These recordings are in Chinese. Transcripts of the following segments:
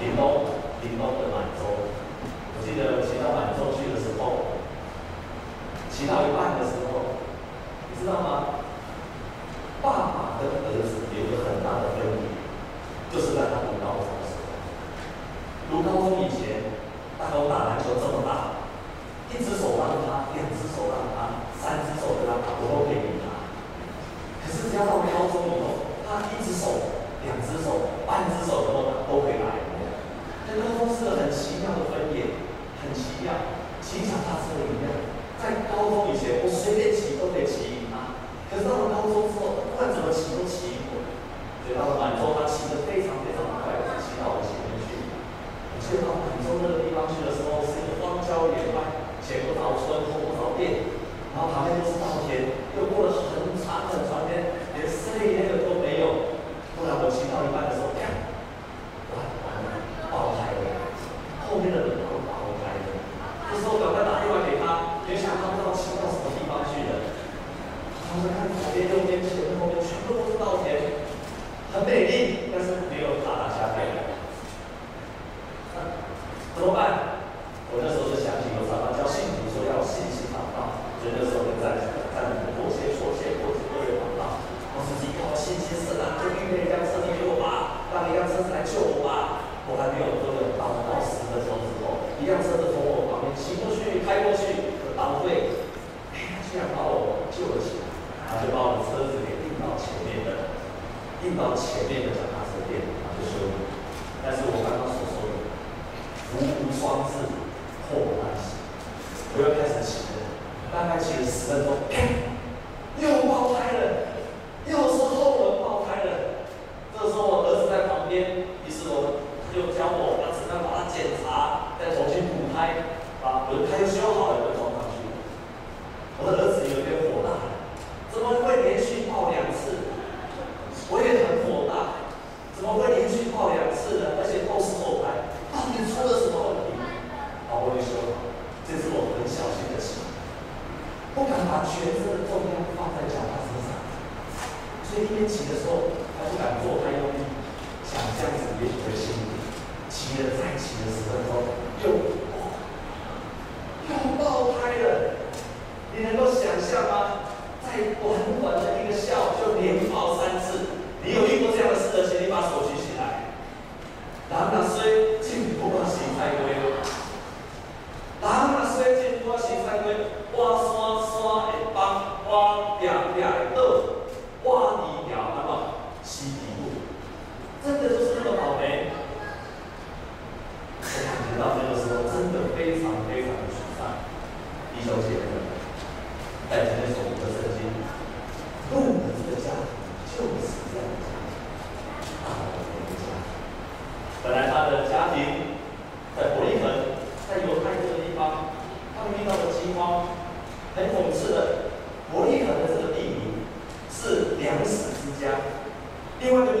顶楼顶楼的满洲。我记得骑到满洲去的时候，骑到一半的时候，你知道吗？fazer, eu não conhece 本来他的家庭在伯利恒，在犹太这个地方，他们遇到了饥荒。很讽刺的，伯利恒的这个地名是粮食之家，另外一个。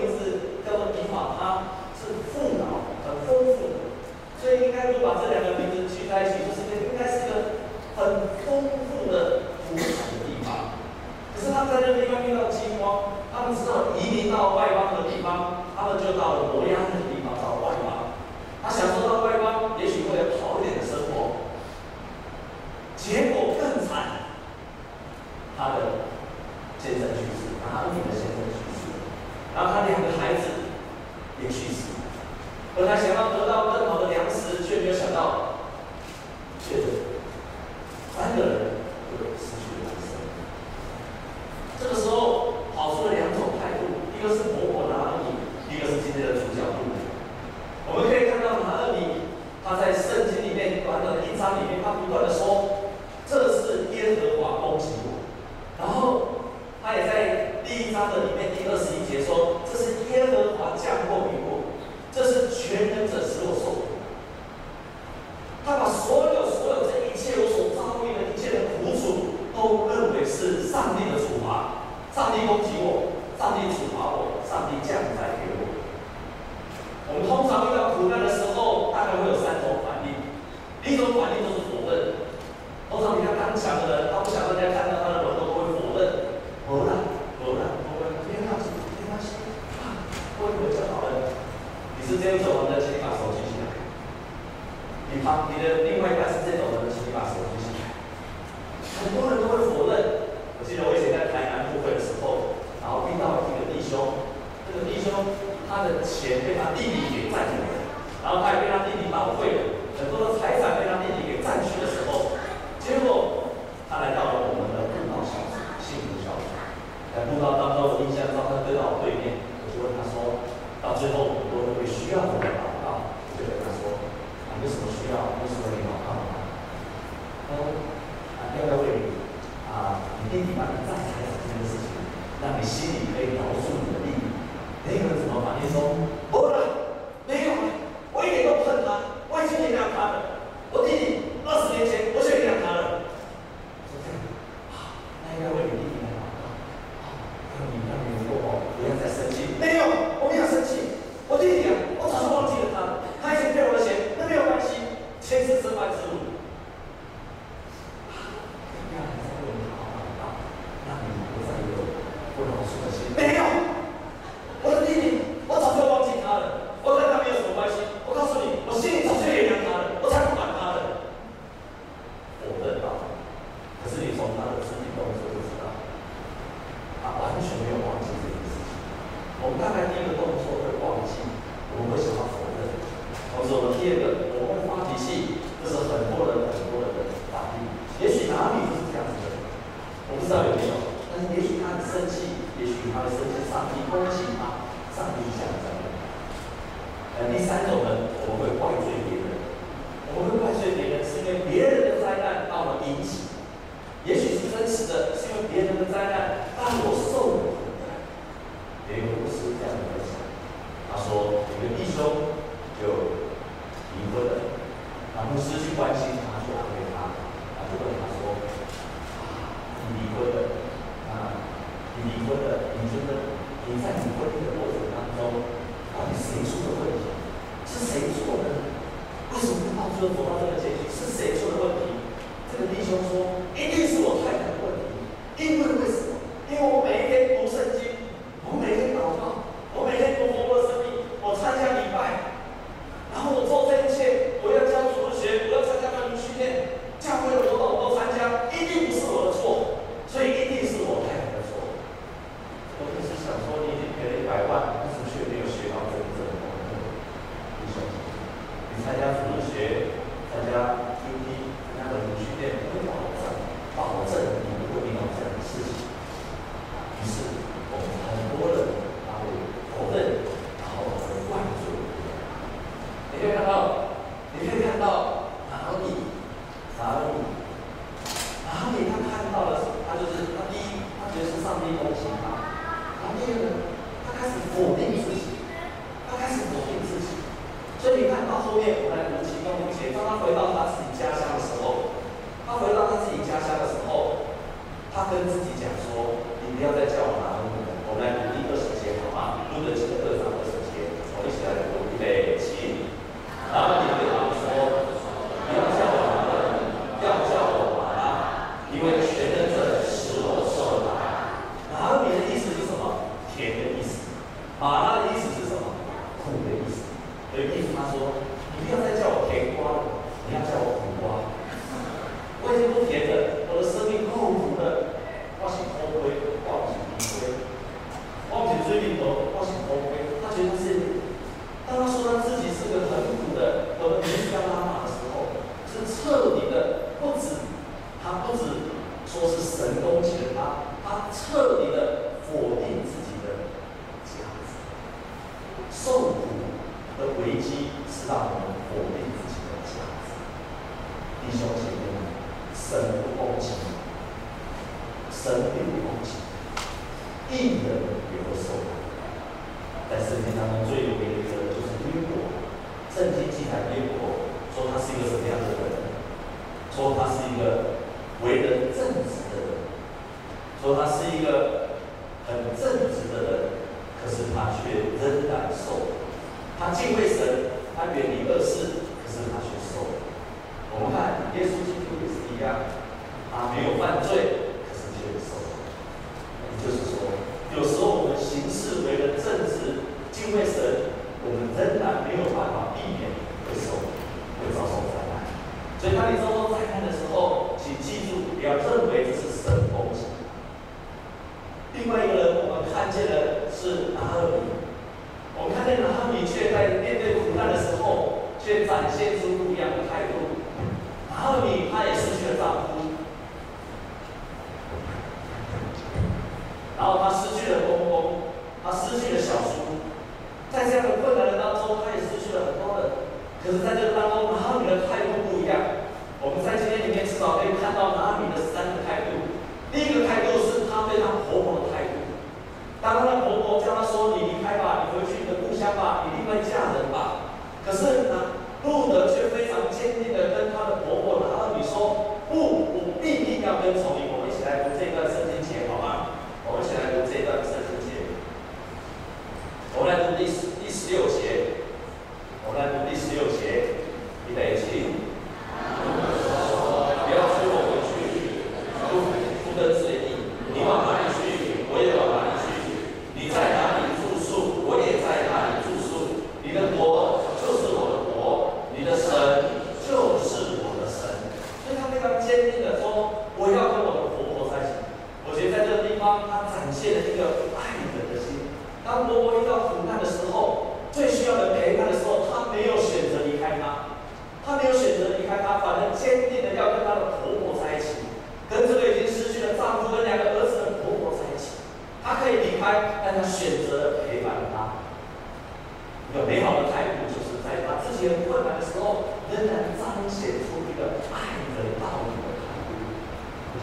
他却仍然瘦他敬畏神他远离恶事可是他却瘦我们看耶稣基督也是一样他没有犯罪。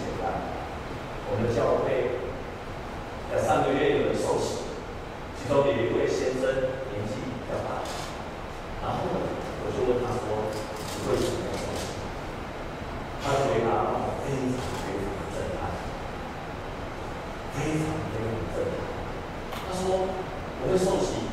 存在。我们教会在上个月有人受洗，其中有一位先生年纪比较大，然后呢，我就问他说：“你为什么？”他的回答非常非常的震撼，非常非常震撼。他说：“我会受洗。”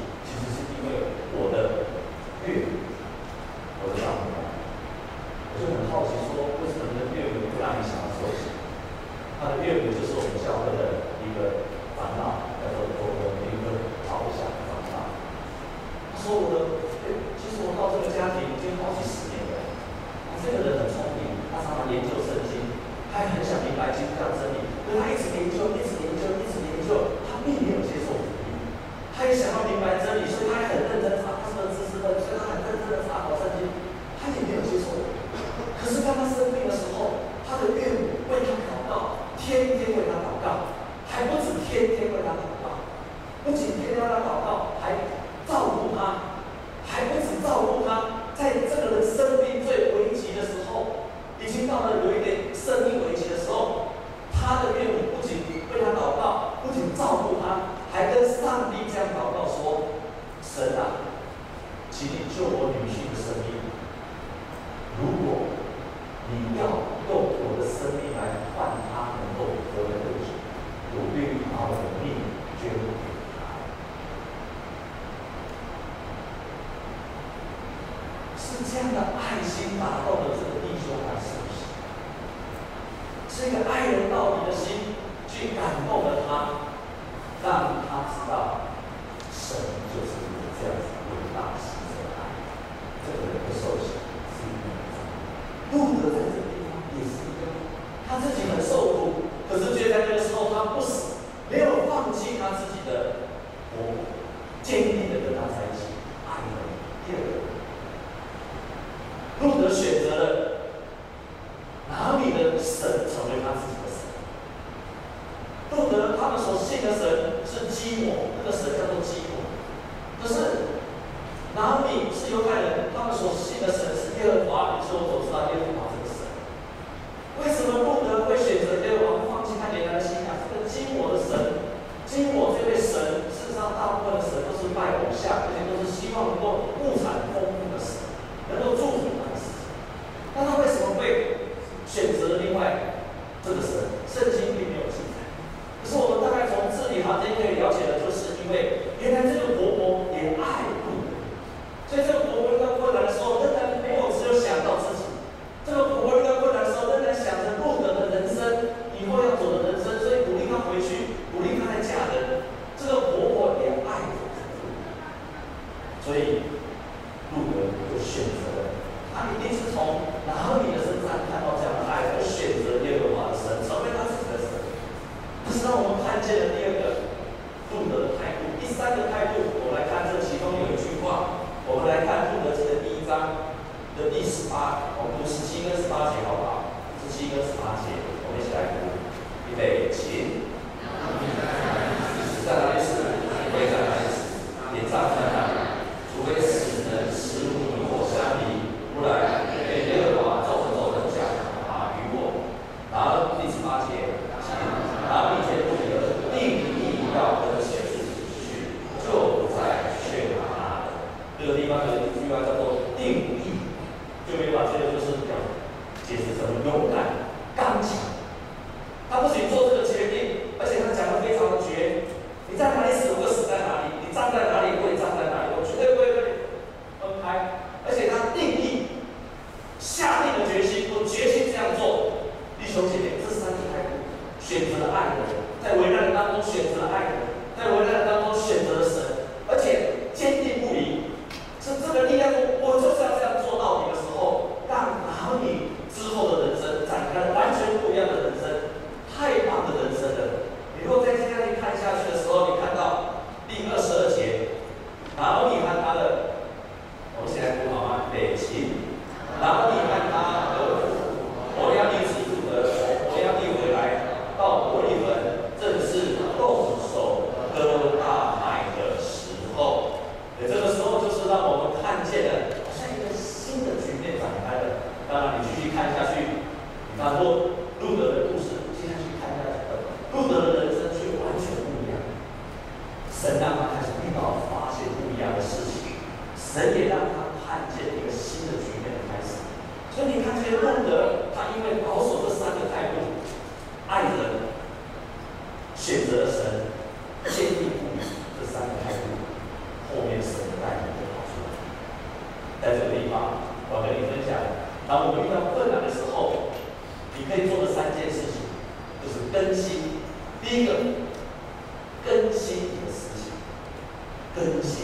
不仅替他祷告，还照顾他，还不止照顾。see 我。在这个地方，我跟你分享，当我们遇到困难的时候，你可以做的三件事情，就是更新。第一个，更新你的思想，更新。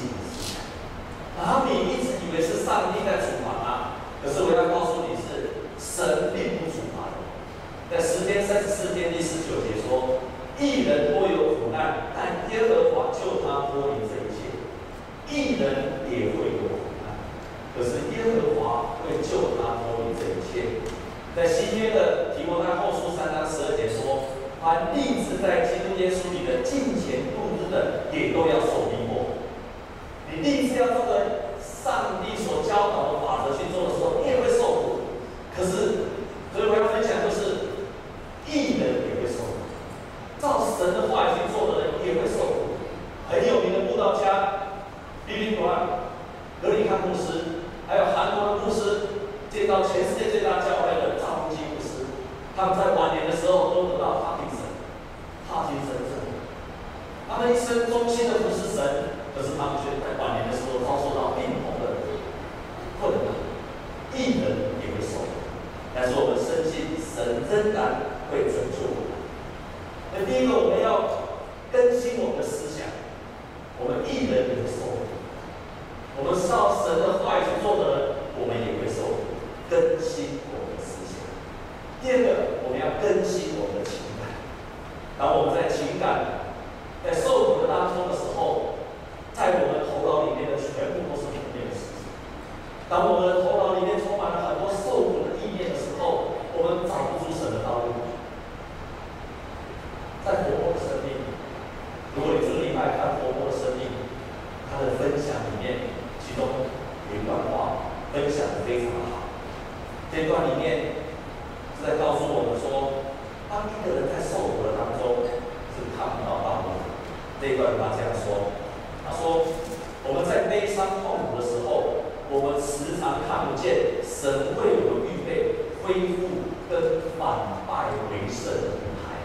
doesn't have to 的。这一段他这样说，他说：“我们在悲伤痛苦的时候，我们时常看不见神为我们预备恢复跟反败为胜的舞台。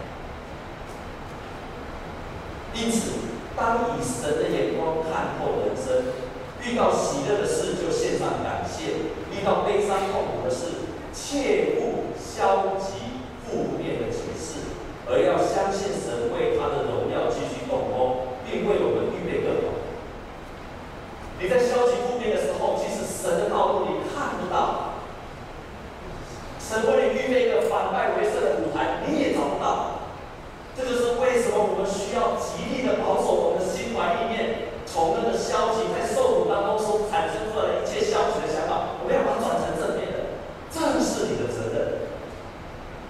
因此，当以神的眼光看透人生，遇到喜乐的事就献上感谢，遇到悲伤痛苦的事，切勿消极负面的解释，而要相信神为他的荣耀继续动工。”并为我们预备更好。你在消极负面的时候，其实神的道路你看不到，神为你预备一个反败为胜的舞台，你也找不到。这就是为什么我们需要极力的保守我们的心怀意念，从那个消极在受苦当中所产生出来的一切消极的想法，我们要把它转成正面的，这是你的责任。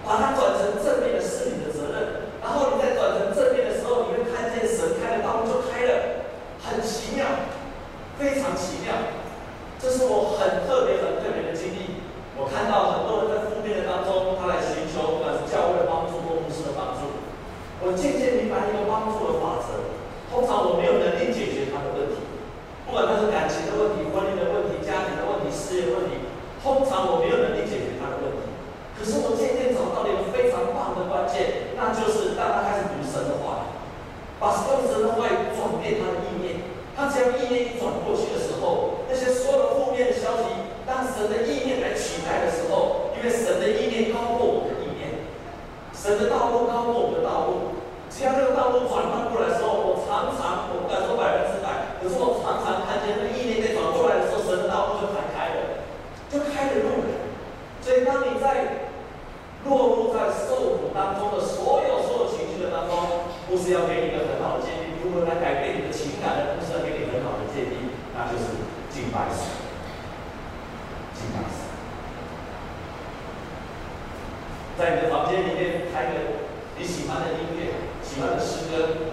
把它转成正面的是你的责任。然后你再转成正面的时候，你会看见神开的道路就开了，很奇妙，非常奇妙。这是我很特别、很特别的经历。我看到很多人在负面的当中，他来寻求不管是教会的帮助或牧师的帮助。我渐渐明白一个帮助的法则：通常我没有能力解决他的问题，不管他是感情的问题、婚姻的问题、家庭的问题、事业问题，通常我没有能力解决他的问题。可是我渐渐找到了一个非常棒的关键，那就是当他开始读神的话语，把用神的话语转变他的意念。他只要意念一转过去的时候，那些所有的负面的消息，当神的意念来取代的时候，因为神的意念高过我的意念，神的道路高过我们的道路。只要这个道路转换过来的时候，我常常我不敢说百分之百，可是我常常看见那个意念在转过来的时候，神的道路就开开了，就开了路了。所以当你在落入在受苦当中的所有所有情绪的当中，不是要给你一个很好的建议，如何来改变你的情感的，不是要给你很好的建议，那就是敬拜神，敬拜神。在你的房间里面开个你喜欢的音乐、喜欢的诗歌，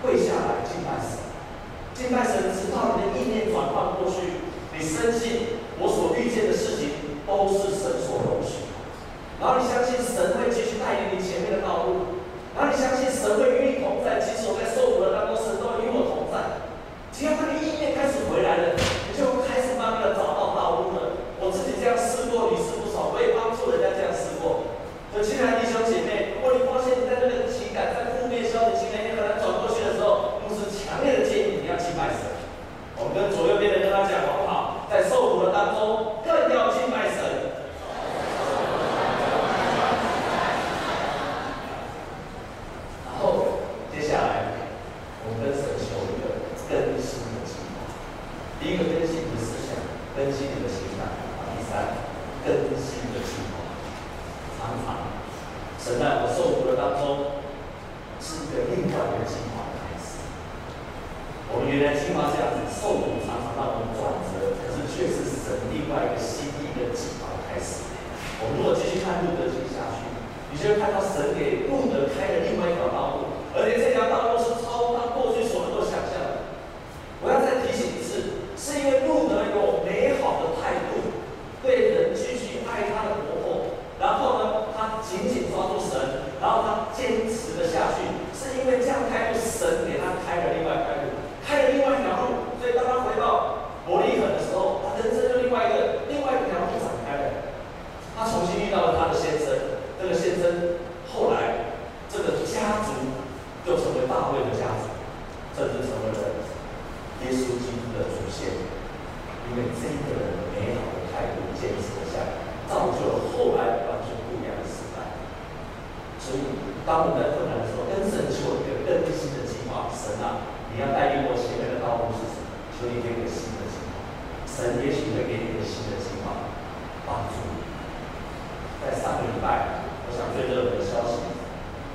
跪下来敬拜神，敬拜神，直到你的意念转换过去，你深信我所遇见的事情都是神所容许。然后你相信神会继续带领你前面的道路，然后你相信神会与你同在，即使我在受苦的当中，神都与我同在。只要当你意念开始回来了，你就开始慢慢的找到道路了。我自己这样试过，屡试不爽，我也帮助人家这样试过。所以亲爱的弟兄姐妹，如果你发现你在这个情感在负面消极情感你很难转过去的时候，牧师强烈的建议你要敬拜神。我们跟左右边的人跟他讲好不好？在受苦的当中，更要敬拜神。第一个更新你的思想，更新你的情感；第三，更新你的计划。常常，神在我受苦的当中，是一个另外一个计划开始。我们原来计划这样子，受苦常常让我们转折，可是却是神另外一个新的计划开始。我们如果继续看路德记下去，你就会看到神给路德开了另外一条道路，而且这新的计划，神也许会给你一个新的计划帮助你。在上个礼拜，我想最热门的消息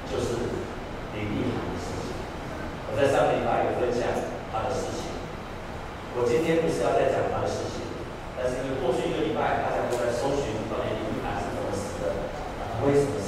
就是林立涵的事情。我在上个礼拜有分享他的事情，我今天不是要再讲他的事情，但是因为过去一个礼拜大家都在搜寻关于林立涵是怎么死的，为什么？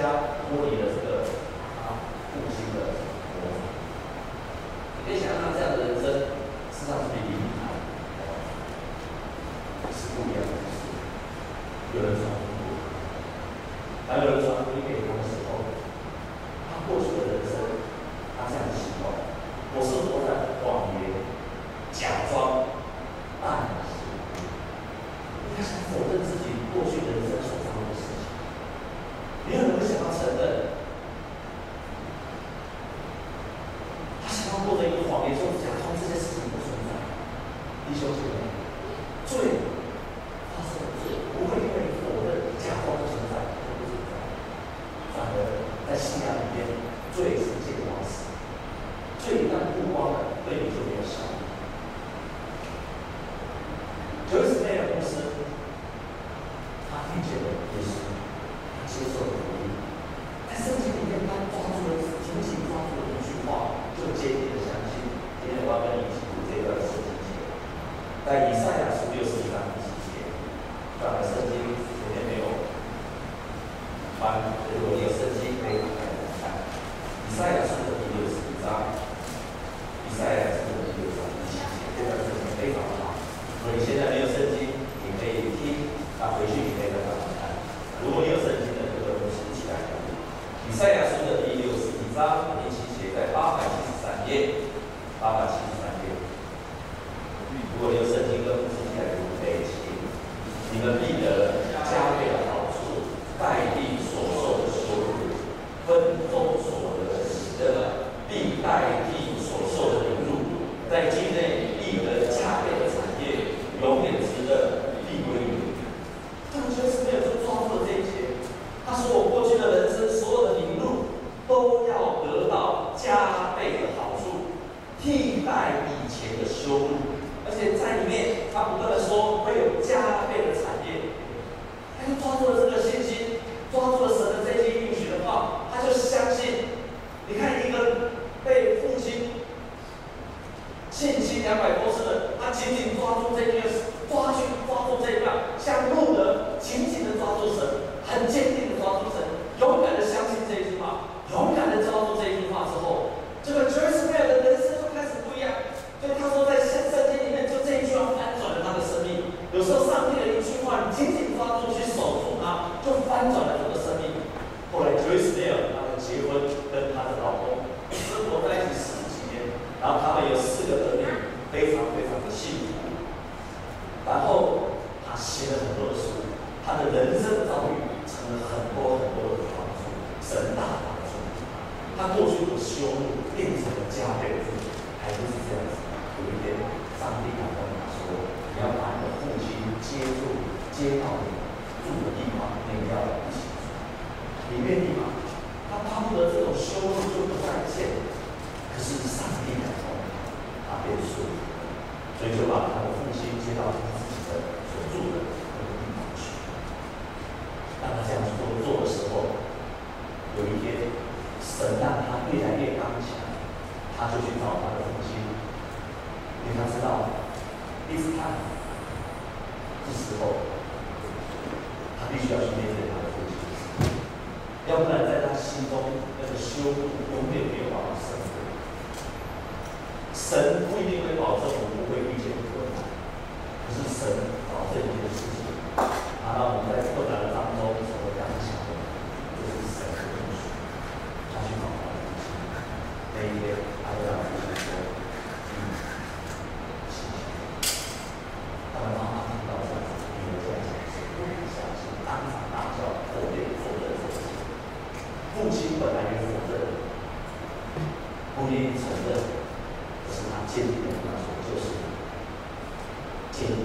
家脱离了这个啊，父亲的我，你可以想象这样的人生是上是比你啊，是不一样的，有人成功，还有人。以前的修路而且在里面他不断的说会有加倍的产业。他就抓住了这个信心抓住了神的这些应许的话他就相信你看一个被父亲欠薪两百接到你住的地方，那个要一起住，你愿意吗？他巴不得这种收入就不在线，可是上帝感动，他便说，所以就把他的父亲接到他自己的所住的。父亲本来就否认，不愿意承认，可是他坚定的跟他说：“就是你，坚定的。”